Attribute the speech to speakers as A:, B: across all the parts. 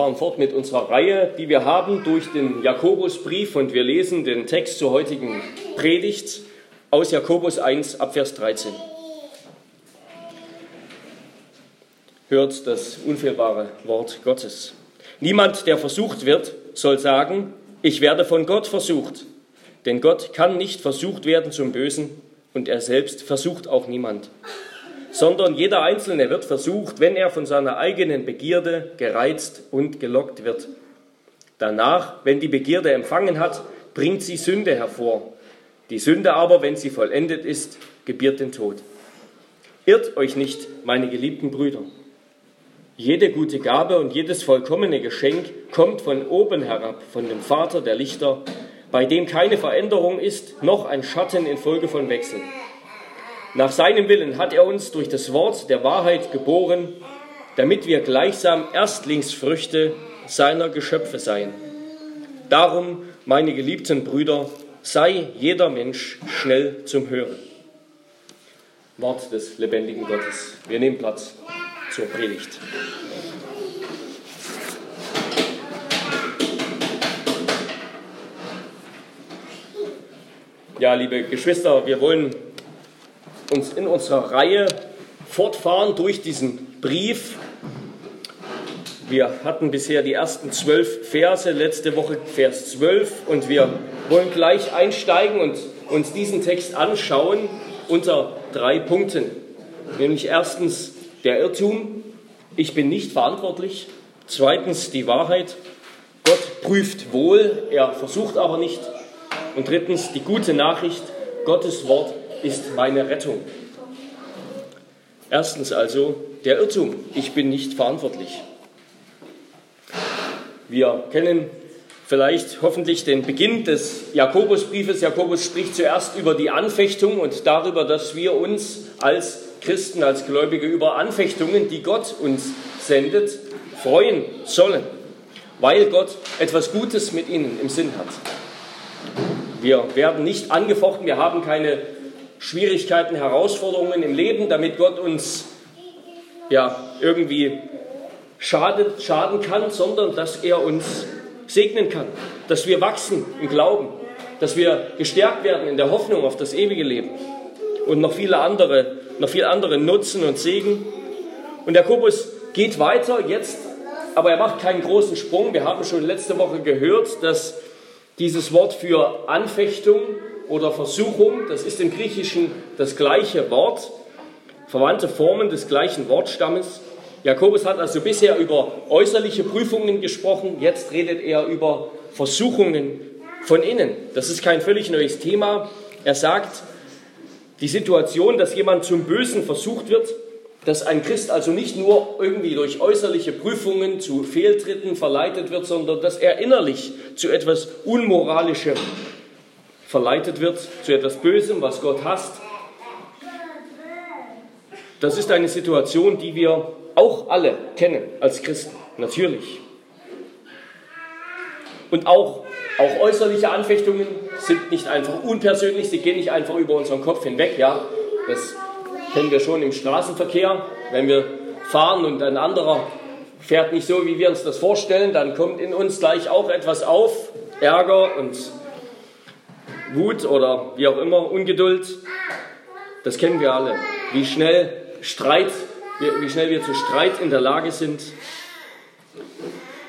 A: fahren fort mit unserer Reihe, die wir haben durch den Jakobusbrief und wir lesen den Text zur heutigen Predigt aus Jakobus 1 ab Vers 13. Hört das unfehlbare Wort Gottes. Niemand, der versucht wird, soll sagen, ich werde von Gott versucht. Denn Gott kann nicht versucht werden zum Bösen und er selbst versucht auch niemand sondern jeder Einzelne wird versucht, wenn er von seiner eigenen Begierde gereizt und gelockt wird. Danach, wenn die Begierde empfangen hat, bringt sie Sünde hervor. Die Sünde aber, wenn sie vollendet ist, gebiert den Tod. Irrt euch nicht, meine geliebten Brüder. Jede gute Gabe und jedes vollkommene Geschenk kommt von oben herab, von dem Vater der Lichter, bei dem keine Veränderung ist, noch ein Schatten infolge von Wechsel nach seinem Willen hat er uns durch das Wort der Wahrheit geboren, damit wir gleichsam Erstlingsfrüchte seiner Geschöpfe seien. Darum, meine geliebten Brüder, sei jeder Mensch schnell zum Hören. Wort des lebendigen Gottes. Wir nehmen Platz zur Predigt. Ja, liebe Geschwister, wir wollen uns in unserer Reihe fortfahren durch diesen Brief. Wir hatten bisher die ersten zwölf Verse, letzte Woche Vers 12 und wir wollen gleich einsteigen und uns diesen Text anschauen unter drei Punkten. Nämlich erstens der Irrtum, ich bin nicht verantwortlich. Zweitens die Wahrheit, Gott prüft wohl, er versucht aber nicht. Und drittens die gute Nachricht, Gottes Wort ist meine Rettung. Erstens also der Irrtum, ich bin nicht verantwortlich. Wir kennen vielleicht hoffentlich den Beginn des Jakobusbriefes. Jakobus spricht zuerst über die Anfechtung und darüber, dass wir uns als Christen, als Gläubige über Anfechtungen, die Gott uns sendet, freuen sollen, weil Gott etwas Gutes mit ihnen im Sinn hat. Wir werden nicht angefochten, wir haben keine Schwierigkeiten, Herausforderungen im Leben, damit Gott uns ja irgendwie schadet, schaden kann, sondern dass er uns segnen kann, dass wir wachsen im Glauben, dass wir gestärkt werden in der Hoffnung auf das ewige Leben und noch viele andere, noch viel andere Nutzen und Segen. Und Jakobus geht weiter jetzt, aber er macht keinen großen Sprung. Wir haben schon letzte Woche gehört, dass dieses Wort für Anfechtung oder Versuchung, das ist im Griechischen das gleiche Wort, verwandte Formen des gleichen Wortstammes. Jakobus hat also bisher über äußerliche Prüfungen gesprochen, jetzt redet er über Versuchungen von innen. Das ist kein völlig neues Thema. Er sagt, die Situation, dass jemand zum Bösen versucht wird, dass ein Christ also nicht nur irgendwie durch äußerliche Prüfungen zu Fehltritten verleitet wird, sondern dass er innerlich zu etwas Unmoralischem verleitet wird zu etwas Bösem, was Gott hasst. Das ist eine Situation, die wir auch alle kennen als Christen, natürlich. Und auch, auch äußerliche Anfechtungen sind nicht einfach unpersönlich, sie gehen nicht einfach über unseren Kopf hinweg. Ja, das kennen wir schon im Straßenverkehr. Wenn wir fahren und ein anderer fährt nicht so, wie wir uns das vorstellen, dann kommt in uns gleich auch etwas auf, Ärger und Wut oder wie auch immer, Ungeduld, das kennen wir alle. Wie schnell Streit, wie schnell wir zu Streit in der Lage sind.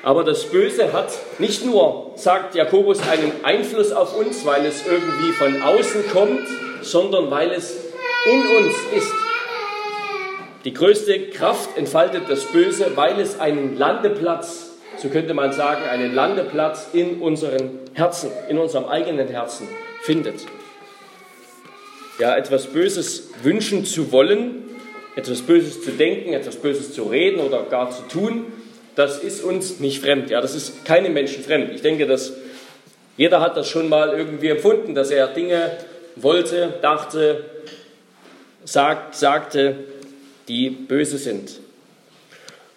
A: Aber das Böse hat nicht nur, sagt Jakobus, einen Einfluss auf uns, weil es irgendwie von außen kommt, sondern weil es in uns ist. Die größte Kraft entfaltet das Böse, weil es einen Landeplatz, so könnte man sagen, einen Landeplatz in unseren Herzen, in unserem eigenen Herzen findet. Ja, etwas Böses wünschen zu wollen, etwas Böses zu denken, etwas Böses zu reden oder gar zu tun, das ist uns nicht fremd. Ja, das ist keinem Menschen fremd. Ich denke, dass jeder hat das schon mal irgendwie empfunden, dass er Dinge wollte, dachte, sagt, sagte, die böse sind.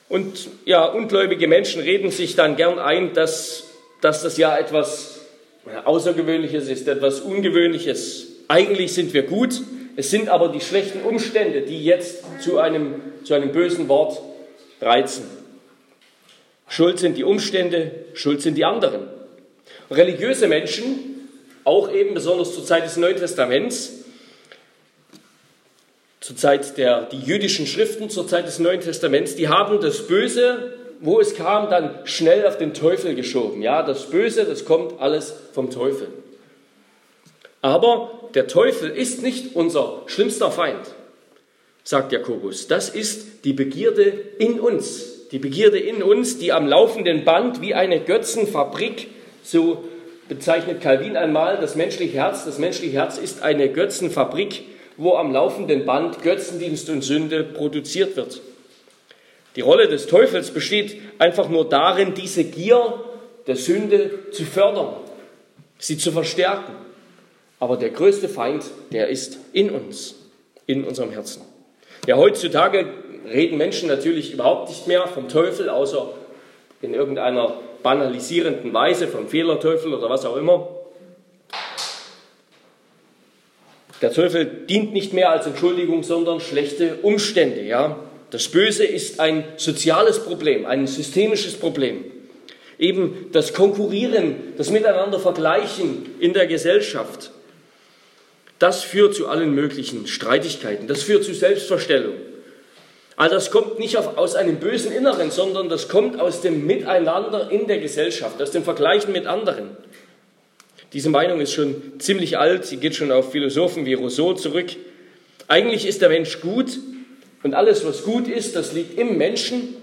A: Und ja, ungläubige Menschen reden sich dann gern ein, dass, dass das ja etwas Außergewöhnliches ist, etwas Ungewöhnliches. Eigentlich sind wir gut, es sind aber die schlechten Umstände, die jetzt zu einem, zu einem bösen Wort reizen. Schuld sind die Umstände, Schuld sind die anderen. Religiöse Menschen, auch eben besonders zur Zeit des Neuen Testaments, zur Zeit der die jüdischen Schriften, zur Zeit des Neuen Testaments, die haben das Böse, wo es kam, dann schnell auf den Teufel geschoben. Ja, das Böse, das kommt alles vom Teufel. Aber der Teufel ist nicht unser schlimmster Feind, sagt Jakobus. Das ist die Begierde in uns. Die Begierde in uns, die am laufenden Band wie eine Götzenfabrik, so bezeichnet Calvin einmal das menschliche Herz. Das menschliche Herz ist eine Götzenfabrik, wo am laufenden Band Götzendienst und Sünde produziert wird. Die Rolle des Teufels besteht einfach nur darin, diese Gier der Sünde zu fördern, sie zu verstärken. Aber der größte Feind, der ist in uns, in unserem Herzen. Ja, heutzutage reden Menschen natürlich überhaupt nicht mehr vom Teufel, außer in irgendeiner banalisierenden Weise, vom Fehlerteufel oder was auch immer. Der Teufel dient nicht mehr als Entschuldigung, sondern schlechte Umstände. Ja? Das Böse ist ein soziales Problem, ein systemisches Problem. Eben das Konkurrieren, das Miteinander Vergleichen in der Gesellschaft. Das führt zu allen möglichen Streitigkeiten, das führt zu Selbstverstellung. All das kommt nicht aus einem bösen Inneren, sondern das kommt aus dem Miteinander in der Gesellschaft, aus dem Vergleichen mit anderen. Diese Meinung ist schon ziemlich alt, sie geht schon auf Philosophen wie Rousseau zurück. Eigentlich ist der Mensch gut und alles, was gut ist, das liegt im Menschen.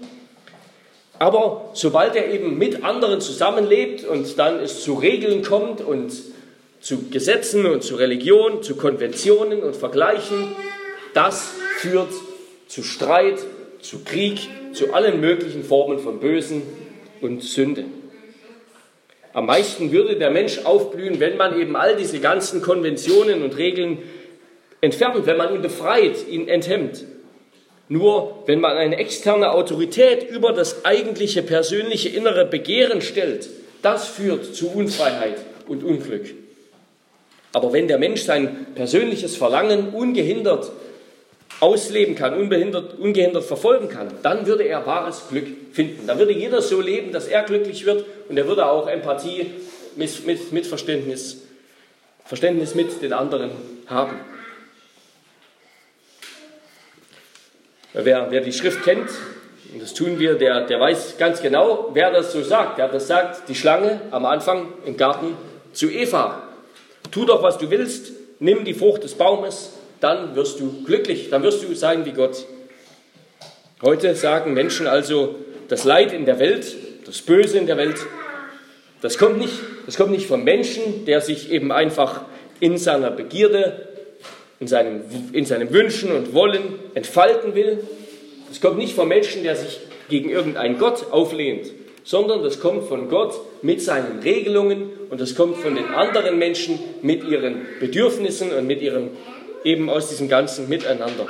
A: Aber sobald er eben mit anderen zusammenlebt und dann es zu Regeln kommt und zu Gesetzen und zu Religion, zu Konventionen und Vergleichen, das führt zu Streit, zu Krieg, zu allen möglichen Formen von Bösen und Sünde. Am meisten würde der Mensch aufblühen, wenn man eben all diese ganzen Konventionen und Regeln entfernt, wenn man ihn befreit, ihn enthemmt. Nur wenn man eine externe Autorität über das eigentliche persönliche innere Begehren stellt, das führt zu Unfreiheit und Unglück. Aber wenn der Mensch sein persönliches Verlangen ungehindert ausleben kann, unbehindert, ungehindert verfolgen kann, dann würde er wahres Glück finden. Dann würde jeder so leben, dass er glücklich wird und er würde auch Empathie, mit, mit, mit Verständnis, Verständnis mit den anderen haben. Wer, wer die Schrift kennt, und das tun wir, der, der weiß ganz genau, wer das so sagt. Ja, das sagt die Schlange am Anfang im Garten zu Eva tu doch, was du willst, nimm die Frucht des Baumes, dann wirst du glücklich, dann wirst du sein wie Gott. Heute sagen Menschen also, das Leid in der Welt, das Böse in der Welt, das kommt nicht, das kommt nicht vom Menschen, der sich eben einfach in seiner Begierde, in seinem, in seinem Wünschen und Wollen entfalten will. Das kommt nicht vom Menschen, der sich gegen irgendeinen Gott auflehnt, sondern das kommt von Gott mit seinen Regelungen und das kommt von den anderen Menschen mit ihren Bedürfnissen und mit ihrem eben aus diesem ganzen Miteinander.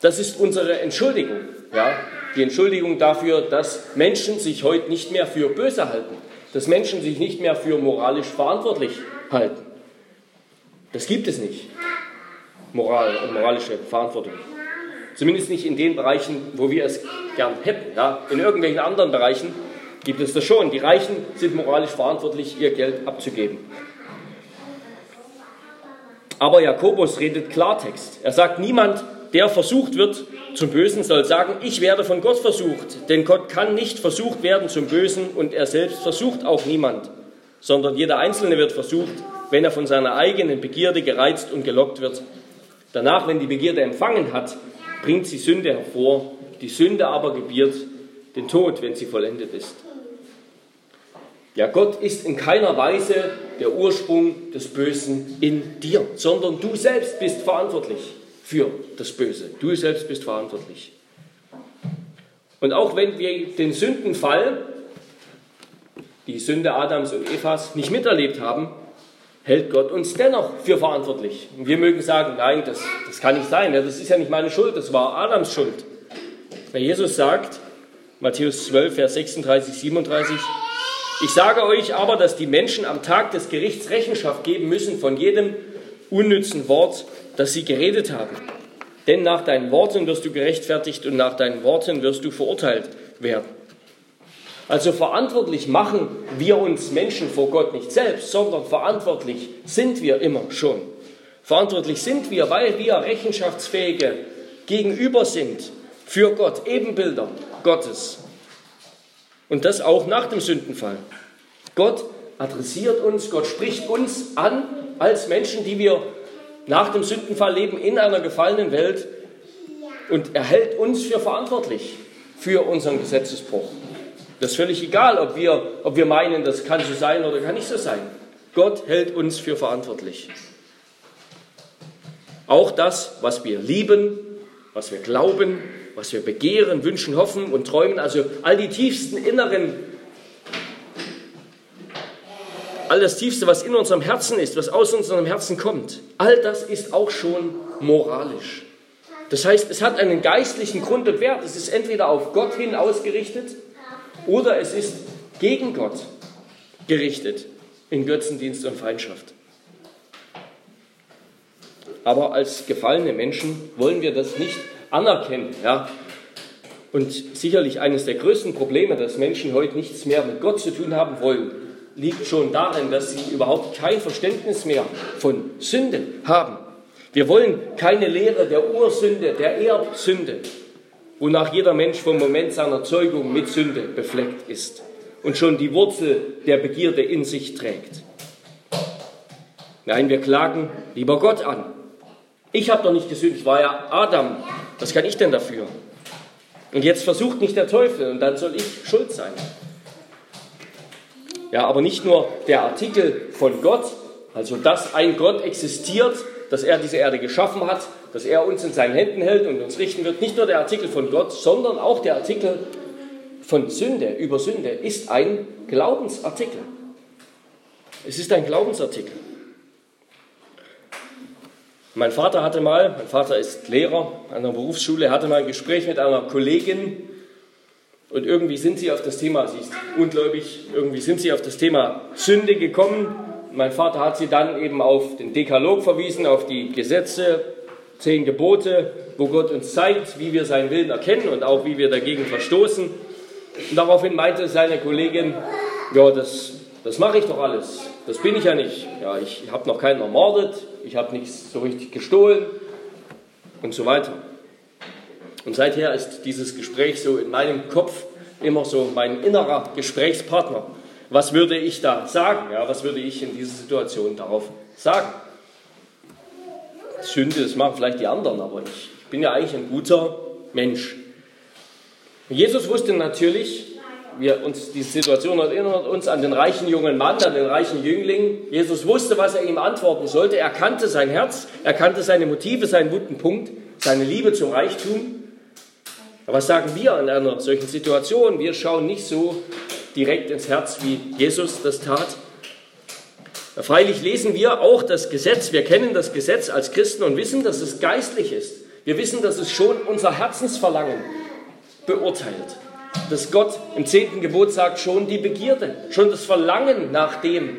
A: Das ist unsere Entschuldigung, ja, die Entschuldigung dafür, dass Menschen sich heute nicht mehr für böse halten, dass Menschen sich nicht mehr für moralisch verantwortlich halten. Das gibt es nicht. Moral und moralische Verantwortung. Zumindest nicht in den Bereichen, wo wir es gern hätten. Ja? In irgendwelchen anderen Bereichen gibt es das schon. Die Reichen sind moralisch verantwortlich, ihr Geld abzugeben. Aber Jakobus redet Klartext. Er sagt, niemand, der versucht wird zum Bösen, soll sagen, ich werde von Gott versucht. Denn Gott kann nicht versucht werden zum Bösen und er selbst versucht auch niemand, sondern jeder Einzelne wird versucht, wenn er von seiner eigenen Begierde gereizt und gelockt wird. Danach, wenn die Begierde empfangen hat, bringt sie Sünde hervor, die Sünde aber gebiert den Tod, wenn sie vollendet ist. Ja, Gott ist in keiner Weise der Ursprung des Bösen in dir, sondern du selbst bist verantwortlich für das Böse. Du selbst bist verantwortlich. Und auch wenn wir den Sündenfall, die Sünde Adams und Evas, nicht miterlebt haben, hält Gott uns dennoch für verantwortlich. Und wir mögen sagen, nein, das, das kann nicht sein, das ist ja nicht meine Schuld, das war Adams Schuld. Weil Jesus sagt, Matthäus 12, Vers 36, 37, ich sage euch aber, dass die Menschen am Tag des Gerichts Rechenschaft geben müssen von jedem unnützen Wort, das sie geredet haben. Denn nach deinen Worten wirst du gerechtfertigt und nach deinen Worten wirst du verurteilt werden. Also verantwortlich machen wir uns Menschen vor Gott nicht selbst, sondern verantwortlich sind wir immer schon. Verantwortlich sind wir, weil wir rechenschaftsfähige Gegenüber sind für Gott, Ebenbilder Gottes. Und das auch nach dem Sündenfall. Gott adressiert uns, Gott spricht uns an als Menschen, die wir nach dem Sündenfall leben in einer gefallenen Welt und er hält uns für verantwortlich für unseren Gesetzesbruch. Das ist völlig egal, ob wir, ob wir meinen, das kann so sein oder kann nicht so sein. Gott hält uns für verantwortlich. Auch das, was wir lieben, was wir glauben, was wir begehren, wünschen, hoffen und träumen, also all die tiefsten inneren, all das Tiefste, was in unserem Herzen ist, was aus unserem Herzen kommt, all das ist auch schon moralisch. Das heißt, es hat einen geistlichen Grund und Wert. Es ist entweder auf Gott hin ausgerichtet oder es ist gegen Gott gerichtet in Götzendienst und Feindschaft. Aber als gefallene Menschen wollen wir das nicht anerkennen. Ja? Und sicherlich eines der größten Probleme, dass Menschen heute nichts mehr mit Gott zu tun haben wollen, liegt schon darin, dass sie überhaupt kein Verständnis mehr von Sünde haben. Wir wollen keine Lehre der Ursünde, der Erbsünde, wonach jeder Mensch vom Moment seiner Zeugung mit Sünde befleckt ist und schon die Wurzel der Begierde in sich trägt. Nein, wir klagen lieber Gott an, ich habe doch nicht gesündigt, war ja Adam. Was kann ich denn dafür? Und jetzt versucht mich der Teufel und dann soll ich schuld sein. Ja, aber nicht nur der Artikel von Gott, also dass ein Gott existiert, dass er diese Erde geschaffen hat, dass er uns in seinen Händen hält und uns richten wird. Nicht nur der Artikel von Gott, sondern auch der Artikel von Sünde, über Sünde, ist ein Glaubensartikel. Es ist ein Glaubensartikel. Mein Vater hatte mal, mein Vater ist Lehrer an einer Berufsschule, hatte mal ein Gespräch mit einer Kollegin und irgendwie sind sie auf das Thema, sie ist ungläubig, irgendwie sind sie auf das Thema Sünde gekommen. Mein Vater hat sie dann eben auf den Dekalog verwiesen, auf die Gesetze, zehn Gebote, wo Gott uns zeigt, wie wir seinen Willen erkennen und auch wie wir dagegen verstoßen. Und daraufhin meinte seine Kollegin, ja, das, das mache ich doch alles. Das bin ich ja nicht. Ja, ich habe noch keinen ermordet, ich habe nichts so richtig gestohlen und so weiter. Und seither ist dieses Gespräch so in meinem Kopf immer so mein innerer Gesprächspartner. Was würde ich da sagen? Ja, was würde ich in dieser Situation darauf sagen? Sünde, das machen vielleicht die anderen, aber ich bin ja eigentlich ein guter Mensch. Jesus wusste natürlich, wir uns die Situation erinnert uns an den reichen jungen Mann, an den reichen Jüngling. Jesus wusste, was er ihm antworten sollte. Er kannte sein Herz, er kannte seine Motive, seinen guten Punkt, seine Liebe zum Reichtum. Aber was sagen wir in einer solchen Situation? Wir schauen nicht so direkt ins Herz, wie Jesus das tat. Freilich lesen wir auch das Gesetz. Wir kennen das Gesetz als Christen und wissen, dass es geistlich ist. Wir wissen, dass es schon unser Herzensverlangen beurteilt dass Gott im zehnten Gebot sagt, schon die Begierde, schon das Verlangen nach dem,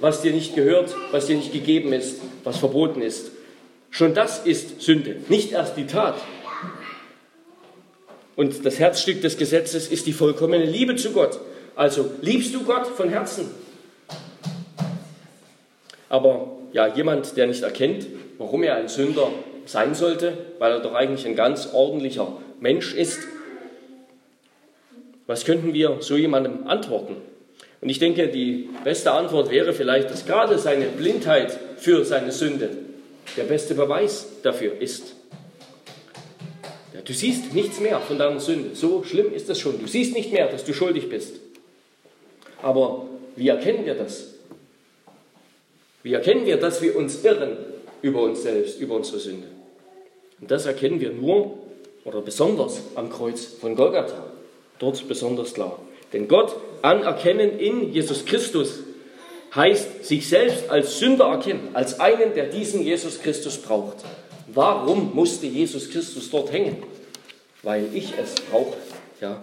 A: was dir nicht gehört, was dir nicht gegeben ist, was verboten ist. Schon das ist Sünde, nicht erst die Tat. Und das Herzstück des Gesetzes ist die vollkommene Liebe zu Gott. Also liebst du Gott von Herzen. Aber ja, jemand, der nicht erkennt, warum er ein Sünder sein sollte, weil er doch eigentlich ein ganz ordentlicher Mensch ist, was könnten wir so jemandem antworten? Und ich denke, die beste Antwort wäre vielleicht, dass gerade seine Blindheit für seine Sünde der beste Beweis dafür ist. Ja, du siehst nichts mehr von deiner Sünde. So schlimm ist das schon. Du siehst nicht mehr, dass du schuldig bist. Aber wie erkennen wir das? Wie erkennen wir, dass wir uns irren über uns selbst, über unsere Sünde? Und das erkennen wir nur oder besonders am Kreuz von Golgatha dort besonders klar. Denn Gott anerkennen in Jesus Christus heißt sich selbst als Sünder erkennen, als einen, der diesen Jesus Christus braucht. Warum musste Jesus Christus dort hängen? Weil ich es brauche. Ja,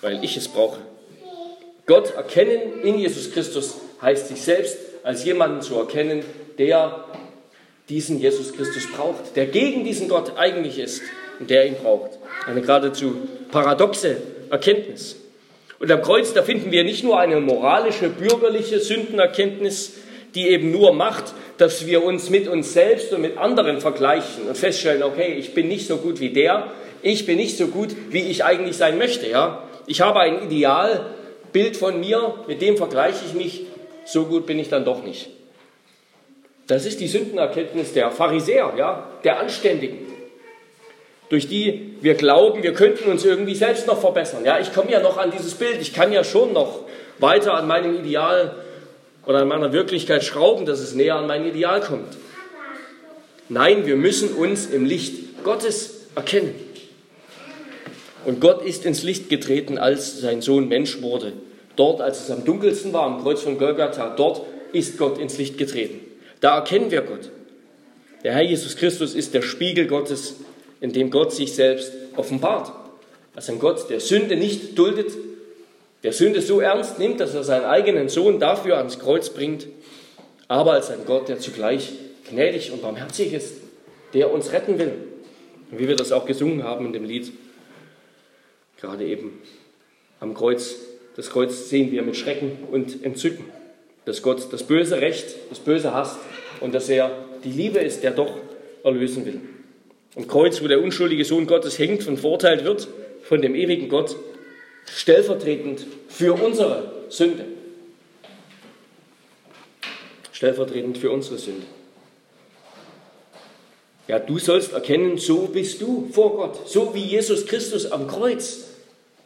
A: weil ich es brauche. Gott erkennen in Jesus Christus heißt sich selbst als jemanden zu erkennen, der diesen Jesus Christus braucht, der gegen diesen Gott eigentlich ist und der ihn braucht. Eine geradezu paradoxe Erkenntnis. Und am Kreuz, da finden wir nicht nur eine moralische, bürgerliche Sündenerkenntnis, die eben nur macht, dass wir uns mit uns selbst und mit anderen vergleichen und feststellen, okay, ich bin nicht so gut wie der, ich bin nicht so gut, wie ich eigentlich sein möchte. Ja? Ich habe ein Idealbild von mir, mit dem vergleiche ich mich, so gut bin ich dann doch nicht. Das ist die Sündenerkenntnis der Pharisäer, ja, der Anständigen, durch die wir glauben, wir könnten uns irgendwie selbst noch verbessern. Ja, ich komme ja noch an dieses Bild, ich kann ja schon noch weiter an meinem Ideal oder an meiner Wirklichkeit schrauben, dass es näher an mein Ideal kommt. Nein, wir müssen uns im Licht Gottes erkennen. Und Gott ist ins Licht getreten, als sein Sohn Mensch wurde. Dort, als es am dunkelsten war, am Kreuz von Golgatha, dort ist Gott ins Licht getreten. Da erkennen wir Gott. Der Herr Jesus Christus ist der Spiegel Gottes, in dem Gott sich selbst offenbart. Als ein Gott, der Sünde nicht duldet, der Sünde so ernst nimmt, dass er seinen eigenen Sohn dafür ans Kreuz bringt, aber als ein Gott, der zugleich gnädig und barmherzig ist, der uns retten will. Wie wir das auch gesungen haben in dem Lied, gerade eben am Kreuz, das Kreuz sehen wir mit Schrecken und Entzücken, dass Gott das böse Recht, das böse hasst und dass er die Liebe ist, der doch erlösen will. Am Kreuz, wo der unschuldige Sohn Gottes hängt und verurteilt wird von dem ewigen Gott, stellvertretend für unsere Sünde. Stellvertretend für unsere Sünde. Ja, du sollst erkennen, so bist du vor Gott. So wie Jesus Christus am Kreuz.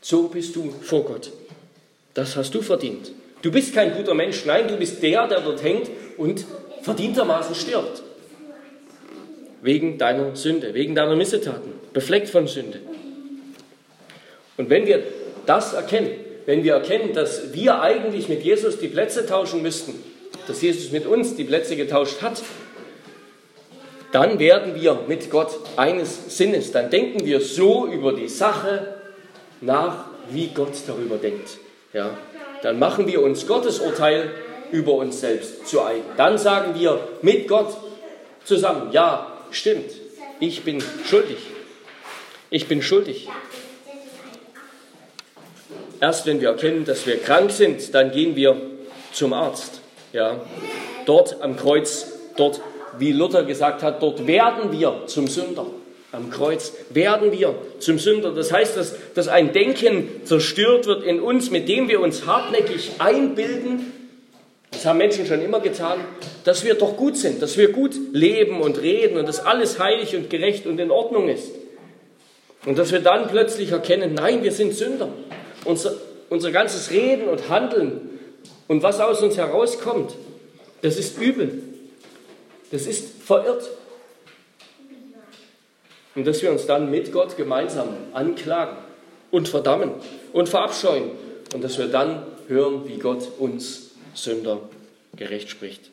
A: So bist du vor Gott. Das hast du verdient. Du bist kein guter Mensch. Nein, du bist der, der dort hängt und verdientermaßen stirbt. Wegen deiner Sünde, wegen deiner Missetaten. Befleckt von Sünde. Und wenn wir das erkennen, wenn wir erkennen, dass wir eigentlich mit Jesus die Plätze tauschen müssten, dass Jesus mit uns die Plätze getauscht hat, dann werden wir mit Gott eines Sinnes. Dann denken wir so über die Sache nach, wie Gott darüber denkt. Ja? Dann machen wir uns Gottes Urteil über uns selbst zu eigen. Dann sagen wir mit Gott zusammen, ja, stimmt, ich bin schuldig. Ich bin schuldig. Erst wenn wir erkennen, dass wir krank sind, dann gehen wir zum Arzt. Ja, dort am Kreuz, dort, wie Luther gesagt hat, dort werden wir zum Sünder. Am Kreuz werden wir zum Sünder. Das heißt, dass, dass ein Denken zerstört wird in uns, mit dem wir uns hartnäckig einbilden, das haben Menschen schon immer getan, dass wir doch gut sind, dass wir gut leben und reden und dass alles heilig und gerecht und in Ordnung ist. Und dass wir dann plötzlich erkennen, nein, wir sind Sünder. Unser, unser ganzes Reden und Handeln und was aus uns herauskommt, das ist übel. Das ist verirrt. Und dass wir uns dann mit Gott gemeinsam anklagen und verdammen und verabscheuen. Und dass wir dann hören, wie Gott uns Sünder gerecht spricht.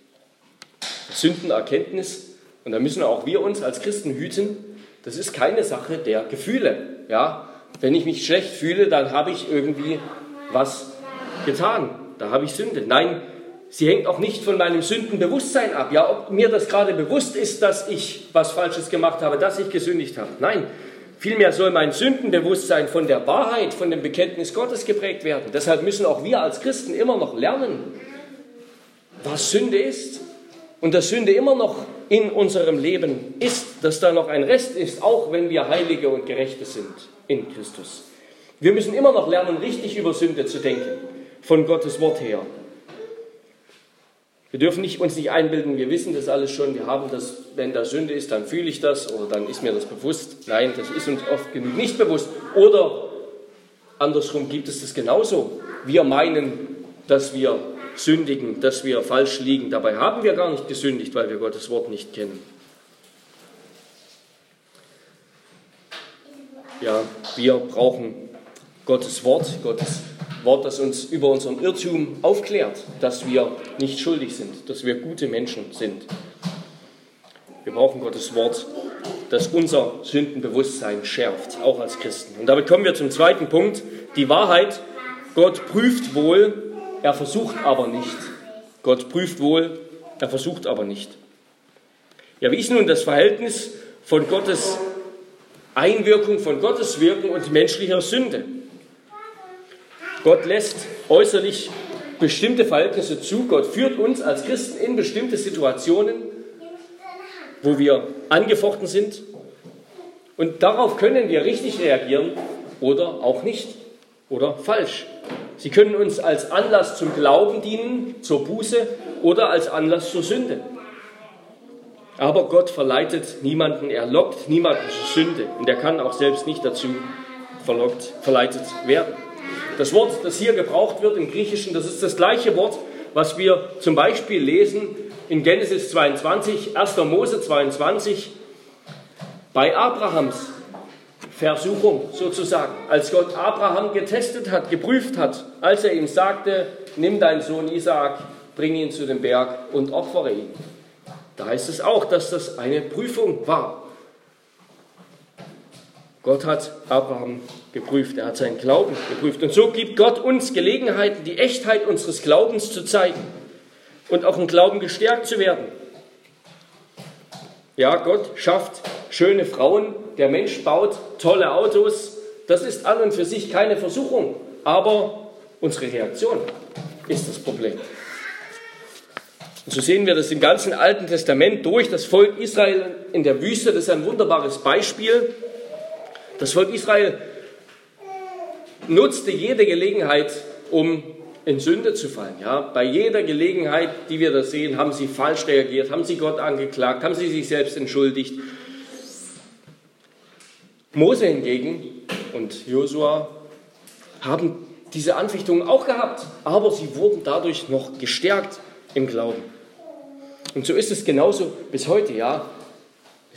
A: Sündenerkenntnis, und da müssen auch wir uns als Christen hüten, das ist keine Sache der Gefühle. Ja? Wenn ich mich schlecht fühle, dann habe ich irgendwie was getan. Da habe ich Sünde. Nein, sie hängt auch nicht von meinem Sündenbewusstsein ab. Ja, ob mir das gerade bewusst ist, dass ich was Falsches gemacht habe, dass ich gesündigt habe. Nein, vielmehr soll mein Sündenbewusstsein von der Wahrheit, von dem Bekenntnis Gottes geprägt werden. Deshalb müssen auch wir als Christen immer noch lernen, was Sünde ist. Und dass Sünde immer noch in unserem Leben ist, dass da noch ein Rest ist, auch wenn wir Heilige und Gerechte sind in Christus. Wir müssen immer noch lernen, richtig über Sünde zu denken, von Gottes Wort her. Wir dürfen nicht, uns nicht einbilden, wir wissen das alles schon, wir haben das, wenn da Sünde ist, dann fühle ich das oder dann ist mir das bewusst. Nein, das ist uns oft genug nicht bewusst. Oder andersrum gibt es das genauso. Wir meinen, dass wir sündigen, dass wir falsch liegen. Dabei haben wir gar nicht gesündigt, weil wir Gottes Wort nicht kennen. Ja, wir brauchen Gottes Wort, Gottes Wort, das uns über unseren Irrtum aufklärt, dass wir nicht schuldig sind, dass wir gute Menschen sind. Wir brauchen Gottes Wort, das unser Sündenbewusstsein schärft, auch als Christen. Und damit kommen wir zum zweiten Punkt, die Wahrheit. Gott prüft wohl, er versucht aber nicht. Gott prüft wohl, er versucht aber nicht. Ja, wie ist nun das Verhältnis von Gottes Einwirkung, von Gottes Wirken und menschlicher Sünde? Gott lässt äußerlich bestimmte Verhältnisse zu. Gott führt uns als Christen in bestimmte Situationen, wo wir angefochten sind. Und darauf können wir richtig reagieren oder auch nicht oder falsch. Sie können uns als Anlass zum Glauben dienen, zur Buße oder als Anlass zur Sünde. Aber Gott verleitet niemanden, er lockt niemanden zur Sünde und er kann auch selbst nicht dazu verlockt, verleitet werden. Das Wort, das hier gebraucht wird im Griechischen, das ist das gleiche Wort, was wir zum Beispiel lesen in Genesis 22, 1. Mose 22, bei Abrahams Versuchung sozusagen. Als Gott Abraham getestet hat, geprüft hat, als er ihm sagte, nimm deinen Sohn Isaak, bring ihn zu dem Berg und opfere ihn. Da heißt es auch, dass das eine Prüfung war. Gott hat Abraham geprüft, er hat seinen Glauben geprüft. Und so gibt Gott uns Gelegenheiten, die Echtheit unseres Glaubens zu zeigen und auch im Glauben gestärkt zu werden. Ja, Gott schafft schöne Frauen, der Mensch baut tolle Autos. Das ist an und für sich keine Versuchung, aber unsere Reaktion ist das Problem. Und so sehen wir das im ganzen Alten Testament durch. Das Volk Israel in der Wüste, das ist ein wunderbares Beispiel. Das Volk Israel nutzte jede Gelegenheit, um in Sünde zu fallen. Ja, bei jeder Gelegenheit, die wir da sehen, haben sie falsch reagiert, haben sie Gott angeklagt, haben sie sich selbst entschuldigt. Mose hingegen und Josua haben diese Anfechtungen auch gehabt, aber sie wurden dadurch noch gestärkt im Glauben. Und so ist es genauso bis heute, ja.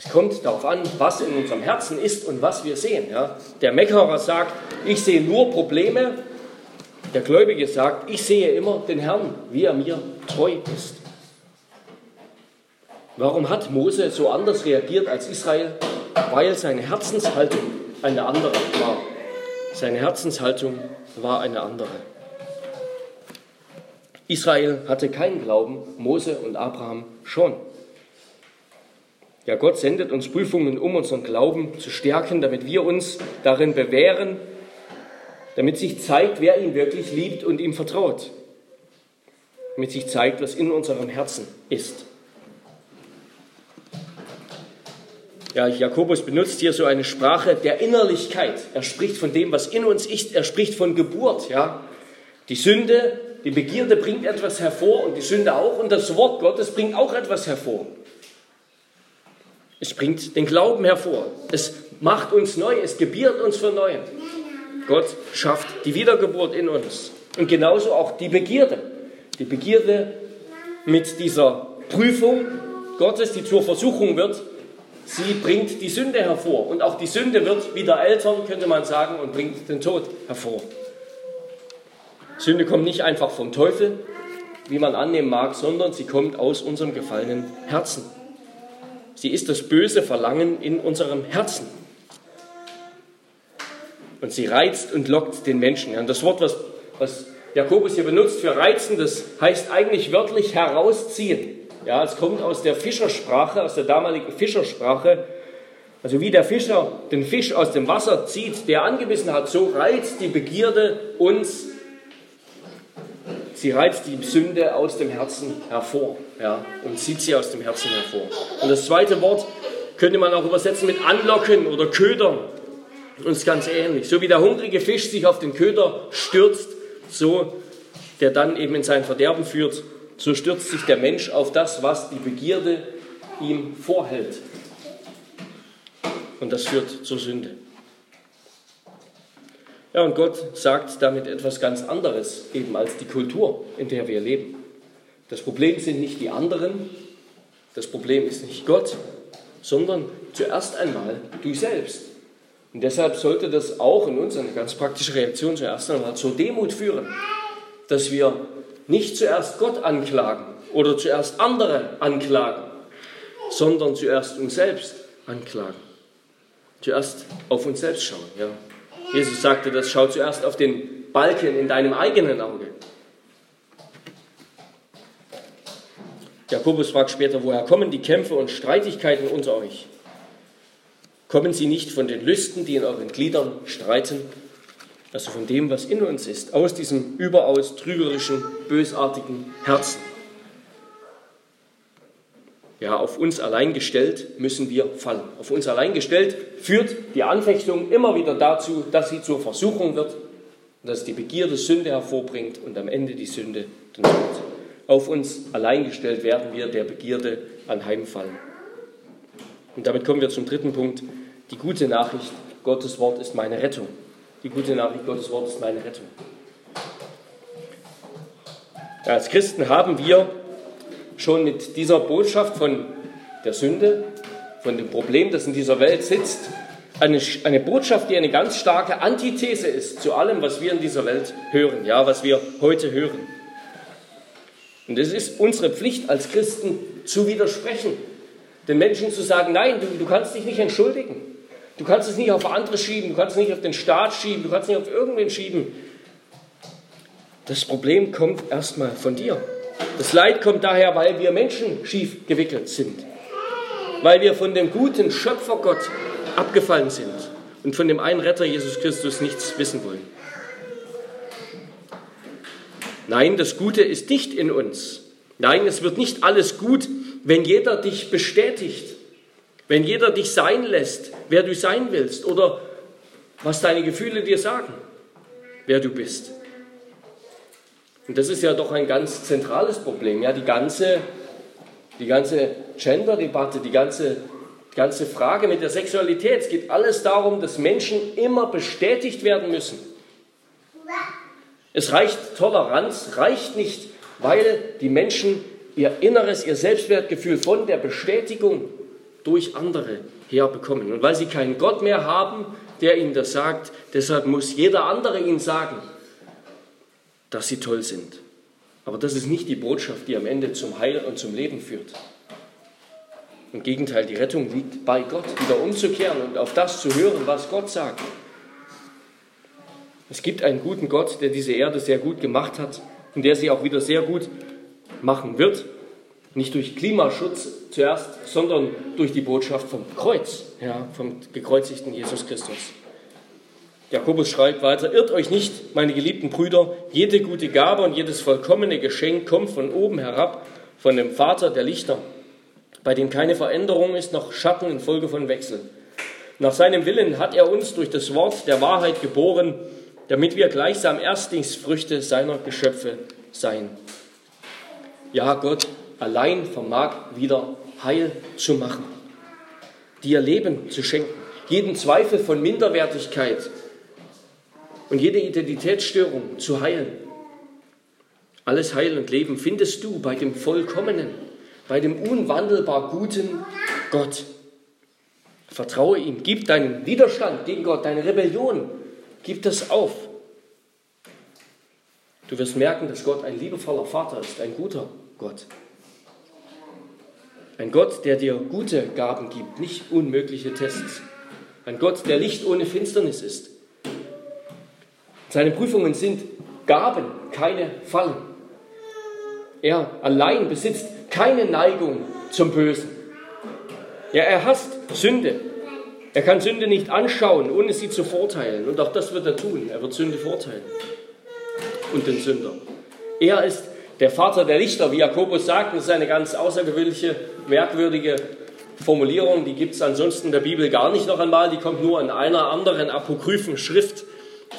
A: Es kommt darauf an, was in unserem Herzen ist und was wir sehen. Ja. Der Meckerer sagt, ich sehe nur Probleme. Der Gläubige sagt, ich sehe immer den Herrn, wie er mir treu ist. Warum hat Mose so anders reagiert als Israel? Weil seine Herzenshaltung eine andere war. Seine Herzenshaltung war eine andere. Israel hatte keinen Glauben, Mose und Abraham schon. Ja, Gott sendet uns Prüfungen, um unseren Glauben zu stärken, damit wir uns darin bewähren, damit sich zeigt, wer ihn wirklich liebt und ihm vertraut. Damit sich zeigt, was in unserem Herzen ist. Ja, Jakobus benutzt hier so eine Sprache der Innerlichkeit. Er spricht von dem, was in uns ist. Er spricht von Geburt. Ja, die Sünde die Begierde bringt etwas hervor und die Sünde auch und das Wort Gottes bringt auch etwas hervor. Es bringt den Glauben hervor. Es macht uns neu, es gebiert uns von neuem. Gott schafft die Wiedergeburt in uns. Und genauso auch die Begierde. Die Begierde mit dieser Prüfung Gottes, die zur Versuchung wird, sie bringt die Sünde hervor. Und auch die Sünde wird wieder Eltern, könnte man sagen, und bringt den Tod hervor. Sünde kommt nicht einfach vom Teufel, wie man annehmen mag, sondern sie kommt aus unserem gefallenen Herzen. Sie ist das böse Verlangen in unserem Herzen. Und sie reizt und lockt den Menschen. Und das Wort, was, was Jakobus hier benutzt für reizen, das heißt eigentlich wörtlich herausziehen. Ja, es kommt aus der Fischersprache, aus der damaligen Fischersprache. Also wie der Fischer den Fisch aus dem Wasser zieht, der angebissen hat, so reizt die Begierde uns Sie reizt die Sünde aus dem Herzen hervor ja, und zieht sie aus dem Herzen hervor. Und das zweite Wort könnte man auch übersetzen mit anlocken oder ködern. Und ist ganz ähnlich. So wie der hungrige Fisch sich auf den Köder stürzt, so der dann eben in sein Verderben führt, so stürzt sich der Mensch auf das, was die Begierde ihm vorhält. Und das führt zur Sünde. Ja, und Gott sagt damit etwas ganz anderes, eben als die Kultur, in der wir leben. Das Problem sind nicht die anderen, das Problem ist nicht Gott, sondern zuerst einmal du selbst. Und deshalb sollte das auch in uns eine ganz praktische Reaktion zuerst einmal zur Demut führen, dass wir nicht zuerst Gott anklagen oder zuerst andere anklagen, sondern zuerst uns selbst anklagen. Zuerst auf uns selbst schauen. Ja. Jesus sagte das, schau zuerst auf den Balken in deinem eigenen Auge. Jakobus fragt später, woher kommen die Kämpfe und Streitigkeiten unter euch? Kommen sie nicht von den Lüsten, die in euren Gliedern streiten? Also von dem, was in uns ist, aus diesem überaus trügerischen, bösartigen Herzen. Ja, auf uns allein gestellt müssen wir fallen. Auf uns allein gestellt führt die Anfechtung immer wieder dazu, dass sie zur Versuchung wird, dass die Begierde Sünde hervorbringt und am Ende die Sünde den Tod. Auf uns allein gestellt werden wir der Begierde anheimfallen. Und damit kommen wir zum dritten Punkt. Die gute Nachricht, Gottes Wort ist meine Rettung. Die gute Nachricht, Gottes Wort ist meine Rettung. Als Christen haben wir schon mit dieser Botschaft von der Sünde, von dem Problem, das in dieser Welt sitzt, eine, eine Botschaft, die eine ganz starke Antithese ist zu allem, was wir in dieser Welt hören, ja, was wir heute hören. Und es ist unsere Pflicht als Christen zu widersprechen, den Menschen zu sagen, nein, du, du kannst dich nicht entschuldigen. Du kannst es nicht auf andere schieben, du kannst es nicht auf den Staat schieben, du kannst es nicht auf irgendwen schieben. Das Problem kommt erstmal von dir. Das Leid kommt daher, weil wir Menschen schief gewickelt sind. Weil wir von dem guten Schöpfergott abgefallen sind und von dem einen Retter Jesus Christus nichts wissen wollen. Nein, das Gute ist nicht in uns. Nein, es wird nicht alles gut, wenn jeder dich bestätigt, wenn jeder dich sein lässt, wer du sein willst oder was deine Gefühle dir sagen, wer du bist. Und das ist ja doch ein ganz zentrales Problem. Ja, die ganze, die ganze Gender-Debatte, die ganze, die ganze Frage mit der Sexualität, es geht alles darum, dass Menschen immer bestätigt werden müssen. Es reicht Toleranz, reicht nicht, weil die Menschen ihr Inneres, ihr Selbstwertgefühl von der Bestätigung durch andere herbekommen. Und weil sie keinen Gott mehr haben, der ihnen das sagt, deshalb muss jeder andere ihnen sagen, dass sie toll sind. Aber das ist nicht die Botschaft, die am Ende zum Heil und zum Leben führt. Im Gegenteil, die Rettung liegt bei Gott, wieder umzukehren und auf das zu hören, was Gott sagt. Es gibt einen guten Gott, der diese Erde sehr gut gemacht hat und der sie auch wieder sehr gut machen wird. Nicht durch Klimaschutz zuerst, sondern durch die Botschaft vom Kreuz, ja, vom gekreuzigten Jesus Christus. Jakobus schreibt weiter, irrt euch nicht, meine geliebten Brüder, jede gute Gabe und jedes vollkommene Geschenk kommt von oben herab, von dem Vater der Lichter, bei dem keine Veränderung ist, noch Schatten infolge von Wechsel. Nach seinem Willen hat er uns durch das Wort der Wahrheit geboren, damit wir gleichsam Erstlingsfrüchte seiner Geschöpfe seien. Ja, Gott allein vermag wieder Heil zu machen, dir Leben zu schenken, jeden Zweifel von Minderwertigkeit und jede Identitätsstörung zu heilen. Alles Heil und Leben findest du bei dem Vollkommenen, bei dem unwandelbar guten Gott. Vertraue ihm, gib deinen Widerstand gegen Gott, deine Rebellion, gib das auf. Du wirst merken, dass Gott ein liebevoller Vater ist, ein guter Gott. Ein Gott, der dir gute Gaben gibt, nicht unmögliche Tests. Ein Gott, der Licht ohne Finsternis ist. Seine Prüfungen sind Gaben, keine Fallen. Er allein besitzt keine Neigung zum Bösen. Ja, er hasst Sünde. Er kann Sünde nicht anschauen, ohne sie zu verurteilen. Und auch das wird er tun. Er wird Sünde verurteilen. Und den Sünder. Er ist der Vater der Lichter, wie Jakobus sagt. Das ist eine ganz außergewöhnliche, merkwürdige Formulierung. Die gibt es ansonsten in der Bibel gar nicht noch einmal. Die kommt nur in einer anderen apokryphen Schrift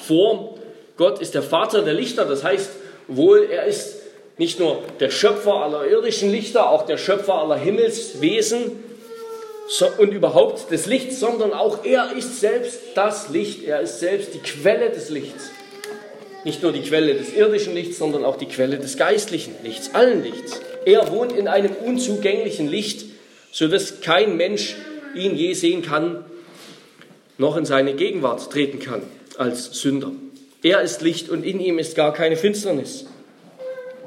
A: vor. Gott ist der Vater der Lichter, das heißt wohl, er ist nicht nur der Schöpfer aller irdischen Lichter, auch der Schöpfer aller Himmelswesen und überhaupt des Lichts, sondern auch er ist selbst das Licht, er ist selbst die Quelle des Lichts. Nicht nur die Quelle des irdischen Lichts, sondern auch die Quelle des geistlichen Lichts, allen Lichts. Er wohnt in einem unzugänglichen Licht, sodass kein Mensch ihn je sehen kann, noch in seine Gegenwart treten kann als Sünder. Er ist Licht und in ihm ist gar keine Finsternis.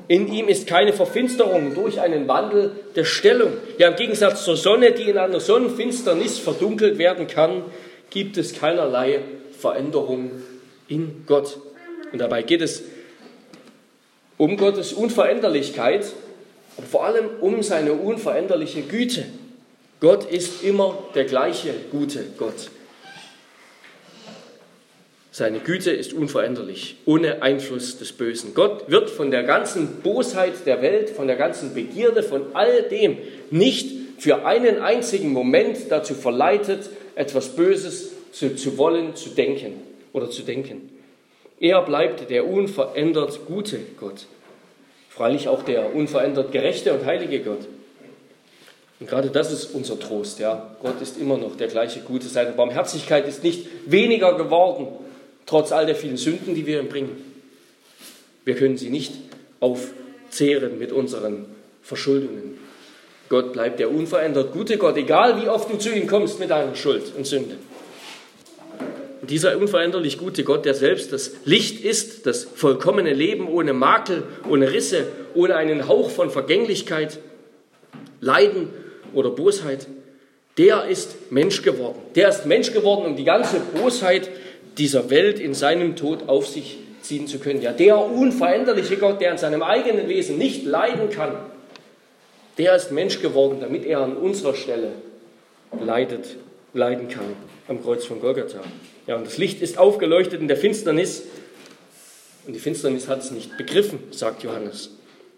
A: In ihm ist keine Verfinsterung durch einen Wandel der Stellung. Ja, im Gegensatz zur Sonne, die in einer Sonnenfinsternis verdunkelt werden kann, gibt es keinerlei Veränderung in Gott. Und dabei geht es um Gottes Unveränderlichkeit, aber vor allem um seine unveränderliche Güte. Gott ist immer der gleiche gute Gott. Seine Güte ist unveränderlich, ohne Einfluss des Bösen. Gott wird von der ganzen Bosheit der Welt, von der ganzen Begierde, von all dem nicht für einen einzigen Moment dazu verleitet, etwas Böses zu, zu wollen, zu denken oder zu denken. Er bleibt der unverändert gute Gott. Freilich auch der unverändert gerechte und heilige Gott. Und gerade das ist unser Trost, ja. Gott ist immer noch der gleiche Gute. Seine Barmherzigkeit ist nicht weniger geworden, trotz all der vielen Sünden, die wir ihm bringen. Wir können sie nicht aufzehren mit unseren Verschuldungen. Gott bleibt der unverändert gute Gott, egal wie oft du zu ihm kommst mit deiner Schuld und Sünde. Und dieser unveränderlich gute Gott, der selbst das Licht ist, das vollkommene Leben ohne Makel, ohne Risse, ohne einen Hauch von Vergänglichkeit, Leiden oder Bosheit, der ist Mensch geworden. Der ist Mensch geworden, um die ganze Bosheit dieser Welt in seinem Tod auf sich ziehen zu können. Ja, der unveränderliche Gott, der an seinem eigenen Wesen nicht leiden kann, der ist Mensch geworden, damit er an unserer Stelle leidet, leiden kann am Kreuz von Golgatha. Ja, und das Licht ist aufgeleuchtet in der Finsternis und die Finsternis hat es nicht begriffen, sagt Johannes.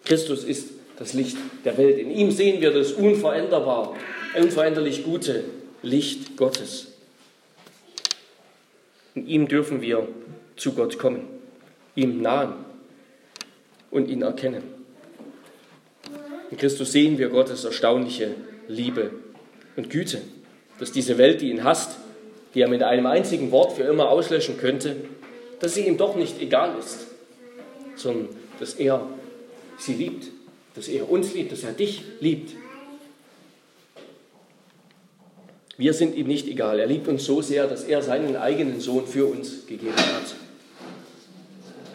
A: Christus ist das Licht der Welt. In ihm sehen wir das unveränderbar, unveränderlich gute Licht Gottes. In ihm dürfen wir zu Gott kommen, ihm nahen und ihn erkennen. In Christus sehen wir Gottes erstaunliche Liebe und Güte, dass diese Welt, die ihn hasst, die er mit einem einzigen Wort für immer auslöschen könnte, dass sie ihm doch nicht egal ist, sondern dass er sie liebt, dass er uns liebt, dass er dich liebt. Wir sind ihm nicht egal. Er liebt uns so sehr, dass er seinen eigenen Sohn für uns gegeben hat.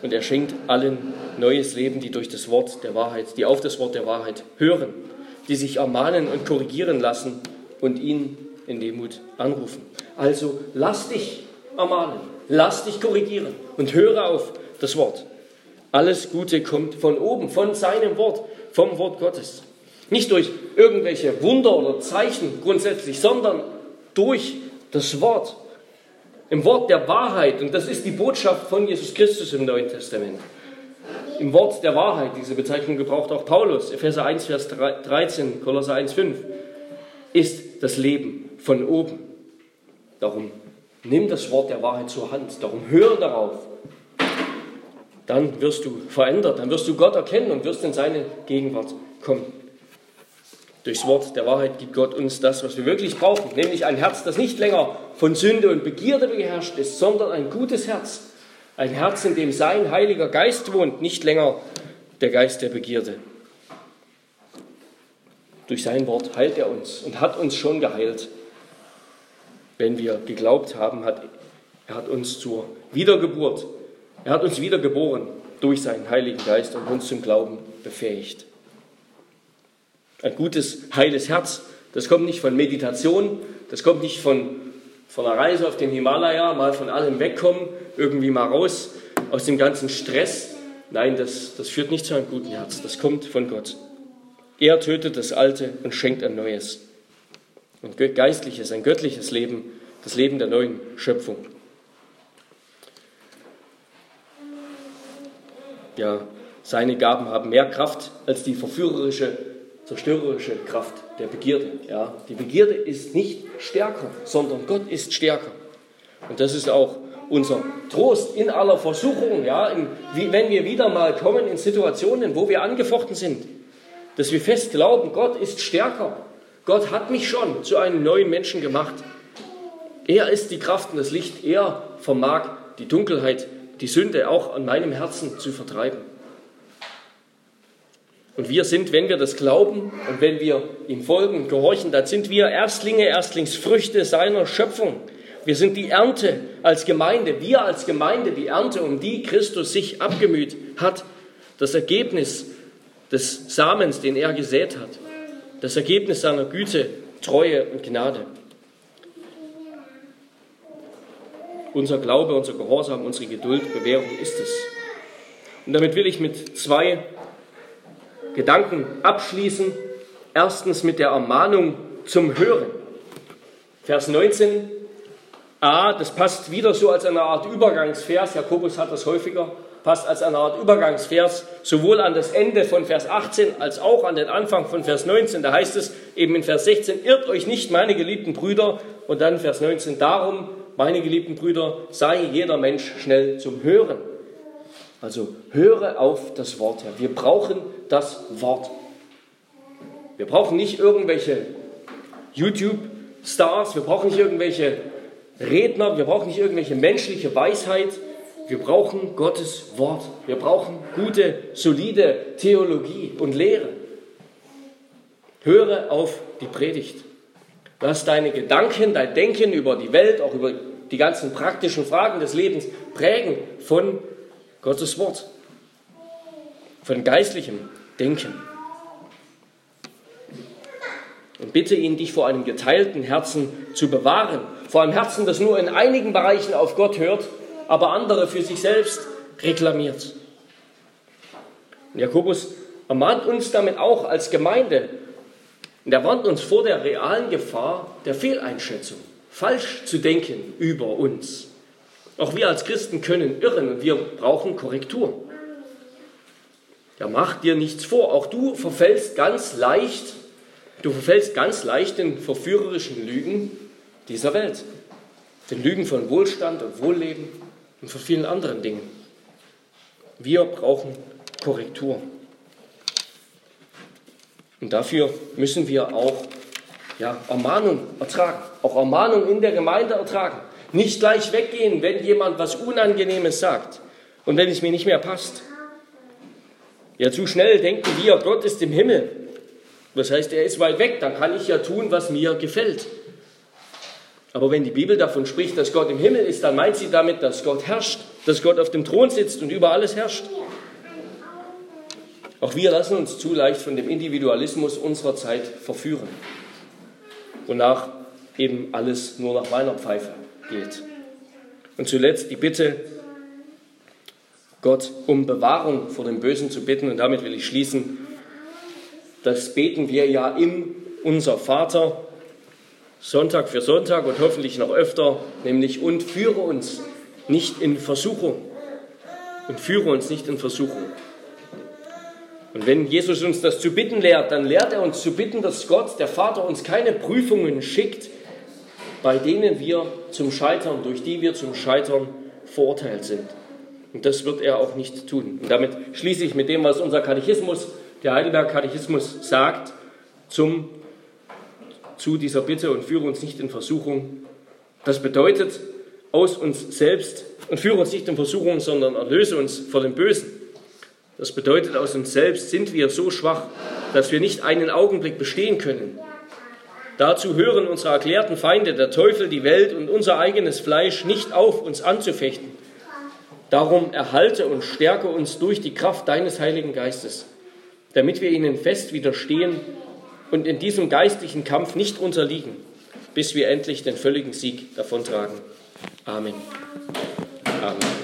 A: Und er schenkt allen neues Leben, die durch das Wort der Wahrheit, die auf das Wort der Wahrheit hören, die sich ermahnen und korrigieren lassen und ihn in Demut anrufen. Also lass dich ermahnen, lass dich korrigieren und höre auf das Wort. Alles Gute kommt von oben, von seinem Wort, vom Wort Gottes. Nicht durch irgendwelche Wunder oder Zeichen grundsätzlich, sondern durch das Wort. Im Wort der Wahrheit, und das ist die Botschaft von Jesus Christus im Neuen Testament. Im Wort der Wahrheit, diese Bezeichnung gebraucht auch Paulus, Epheser 1, Vers 13, Kolosser 1, 5, ist das Leben von oben. Darum nimm das Wort der Wahrheit zur Hand, darum hör darauf. Dann wirst du verändert, dann wirst du Gott erkennen und wirst in seine Gegenwart kommen. Durchs Wort der Wahrheit gibt Gott uns das, was wir wirklich brauchen, nämlich ein Herz, das nicht länger von Sünde und Begierde beherrscht ist, sondern ein gutes Herz. Ein Herz, in dem sein Heiliger Geist wohnt, nicht länger der Geist der Begierde. Durch sein Wort heilt er uns und hat uns schon geheilt. Wenn wir geglaubt haben, hat er hat uns zur Wiedergeburt, er hat uns wiedergeboren durch seinen Heiligen Geist und uns zum Glauben befähigt. Ein gutes, heiles Herz, das kommt nicht von Meditation, das kommt nicht von, von einer Reise auf den Himalaya, mal von allem wegkommen, irgendwie mal raus aus dem ganzen Stress. Nein, das, das führt nicht zu einem guten Herz, das kommt von Gott. Er tötet das Alte und schenkt ein neues. Und geistliches, ein göttliches Leben, das Leben der neuen Schöpfung. Ja, seine Gaben haben mehr Kraft als die verführerische zerstörerische Kraft der Begierde. Ja, die Begierde ist nicht stärker, sondern Gott ist stärker. Und das ist auch unser Trost in aller Versuchung, ja, in, wie, wenn wir wieder mal kommen in Situationen, wo wir angefochten sind, dass wir fest glauben, Gott ist stärker. Gott hat mich schon zu einem neuen Menschen gemacht. Er ist die Kraft und das Licht. Er vermag die Dunkelheit, die Sünde auch an meinem Herzen zu vertreiben. Und wir sind, wenn wir das glauben und wenn wir ihm folgen und gehorchen, dann sind wir Erstlinge, Erstlingsfrüchte seiner Schöpfung. Wir sind die Ernte als Gemeinde, wir als Gemeinde die Ernte, um die Christus sich abgemüht hat. Das Ergebnis des Samens, den er gesät hat. Das Ergebnis seiner Güte, Treue und Gnade. Unser Glaube, unser Gehorsam, unsere Geduld, Bewährung ist es. Und damit will ich mit zwei Gedanken abschließen. Erstens mit der Ermahnung zum Hören. Vers 19. A, das passt wieder so als eine Art Übergangsvers, Jakobus hat das häufiger, passt als eine Art Übergangsvers sowohl an das Ende von Vers 18 als auch an den Anfang von Vers 19. Da heißt es eben in Vers 16, irrt euch nicht, meine geliebten Brüder, und dann Vers 19, darum, meine geliebten Brüder, sei jeder Mensch schnell zum Hören. Also höre auf das Wort, Herr. Wir brauchen das Wort. Wir brauchen nicht irgendwelche YouTube-Stars, wir brauchen nicht irgendwelche Redner, wir brauchen nicht irgendwelche menschliche Weisheit, wir brauchen Gottes Wort. Wir brauchen gute, solide Theologie und Lehre. Höre auf die Predigt. Lass deine Gedanken, dein Denken über die Welt, auch über die ganzen praktischen Fragen des Lebens prägen von Gottes Wort, von geistlichem Denken. Und bitte ihn, dich vor einem geteilten Herzen zu bewahren, vor einem Herzen, das nur in einigen Bereichen auf Gott hört, aber andere für sich selbst reklamiert. Und Jakobus ermahnt uns damit auch als Gemeinde, und er warnt uns vor der realen Gefahr der Fehleinschätzung, falsch zu denken über uns. Auch wir als Christen können irren und wir brauchen Korrektur. Ja, mach dir nichts vor, auch du verfällst ganz leicht, du verfällst ganz leicht den verführerischen Lügen dieser Welt. Den Lügen von Wohlstand und Wohlleben und von vielen anderen Dingen. Wir brauchen Korrektur. Und dafür müssen wir auch ja, Ermahnung ertragen, auch Ermahnung in der Gemeinde ertragen. Nicht gleich weggehen, wenn jemand was Unangenehmes sagt und wenn es mir nicht mehr passt. Ja, zu schnell denken wir, Gott ist im Himmel. Das heißt, er ist weit weg, dann kann ich ja tun, was mir gefällt. Aber wenn die Bibel davon spricht, dass Gott im Himmel ist, dann meint sie damit, dass Gott herrscht, dass Gott auf dem Thron sitzt und über alles herrscht. Auch wir lassen uns zu leicht von dem Individualismus unserer Zeit verführen, wonach eben alles nur nach meiner Pfeife geht. Und zuletzt die Bitte, Gott um Bewahrung vor dem Bösen zu bitten. Und damit will ich schließen. Das beten wir ja im Unser Vater, Sonntag für Sonntag und hoffentlich noch öfter, nämlich und führe uns nicht in Versuchung. Und führe uns nicht in Versuchung. Und wenn Jesus uns das zu bitten lehrt, dann lehrt er uns zu bitten, dass Gott, der Vater, uns keine Prüfungen schickt, bei denen wir zum Scheitern, durch die wir zum Scheitern verurteilt sind. Und das wird er auch nicht tun. Und damit schließe ich mit dem, was unser Katechismus, der Heidelberg-Katechismus, sagt, zum, zu dieser Bitte und führe uns nicht in Versuchung. Das bedeutet, aus uns selbst und führe uns nicht in Versuchung, sondern erlöse uns vor dem Bösen. Das bedeutet, aus uns selbst sind wir so schwach, dass wir nicht einen Augenblick bestehen können. Dazu hören unsere erklärten Feinde, der Teufel, die Welt und unser eigenes Fleisch, nicht auf, uns anzufechten. Darum erhalte und stärke uns durch die Kraft deines Heiligen Geistes, damit wir ihnen fest widerstehen und in diesem geistlichen Kampf nicht unterliegen, bis wir endlich den völligen Sieg davontragen. Amen. Amen.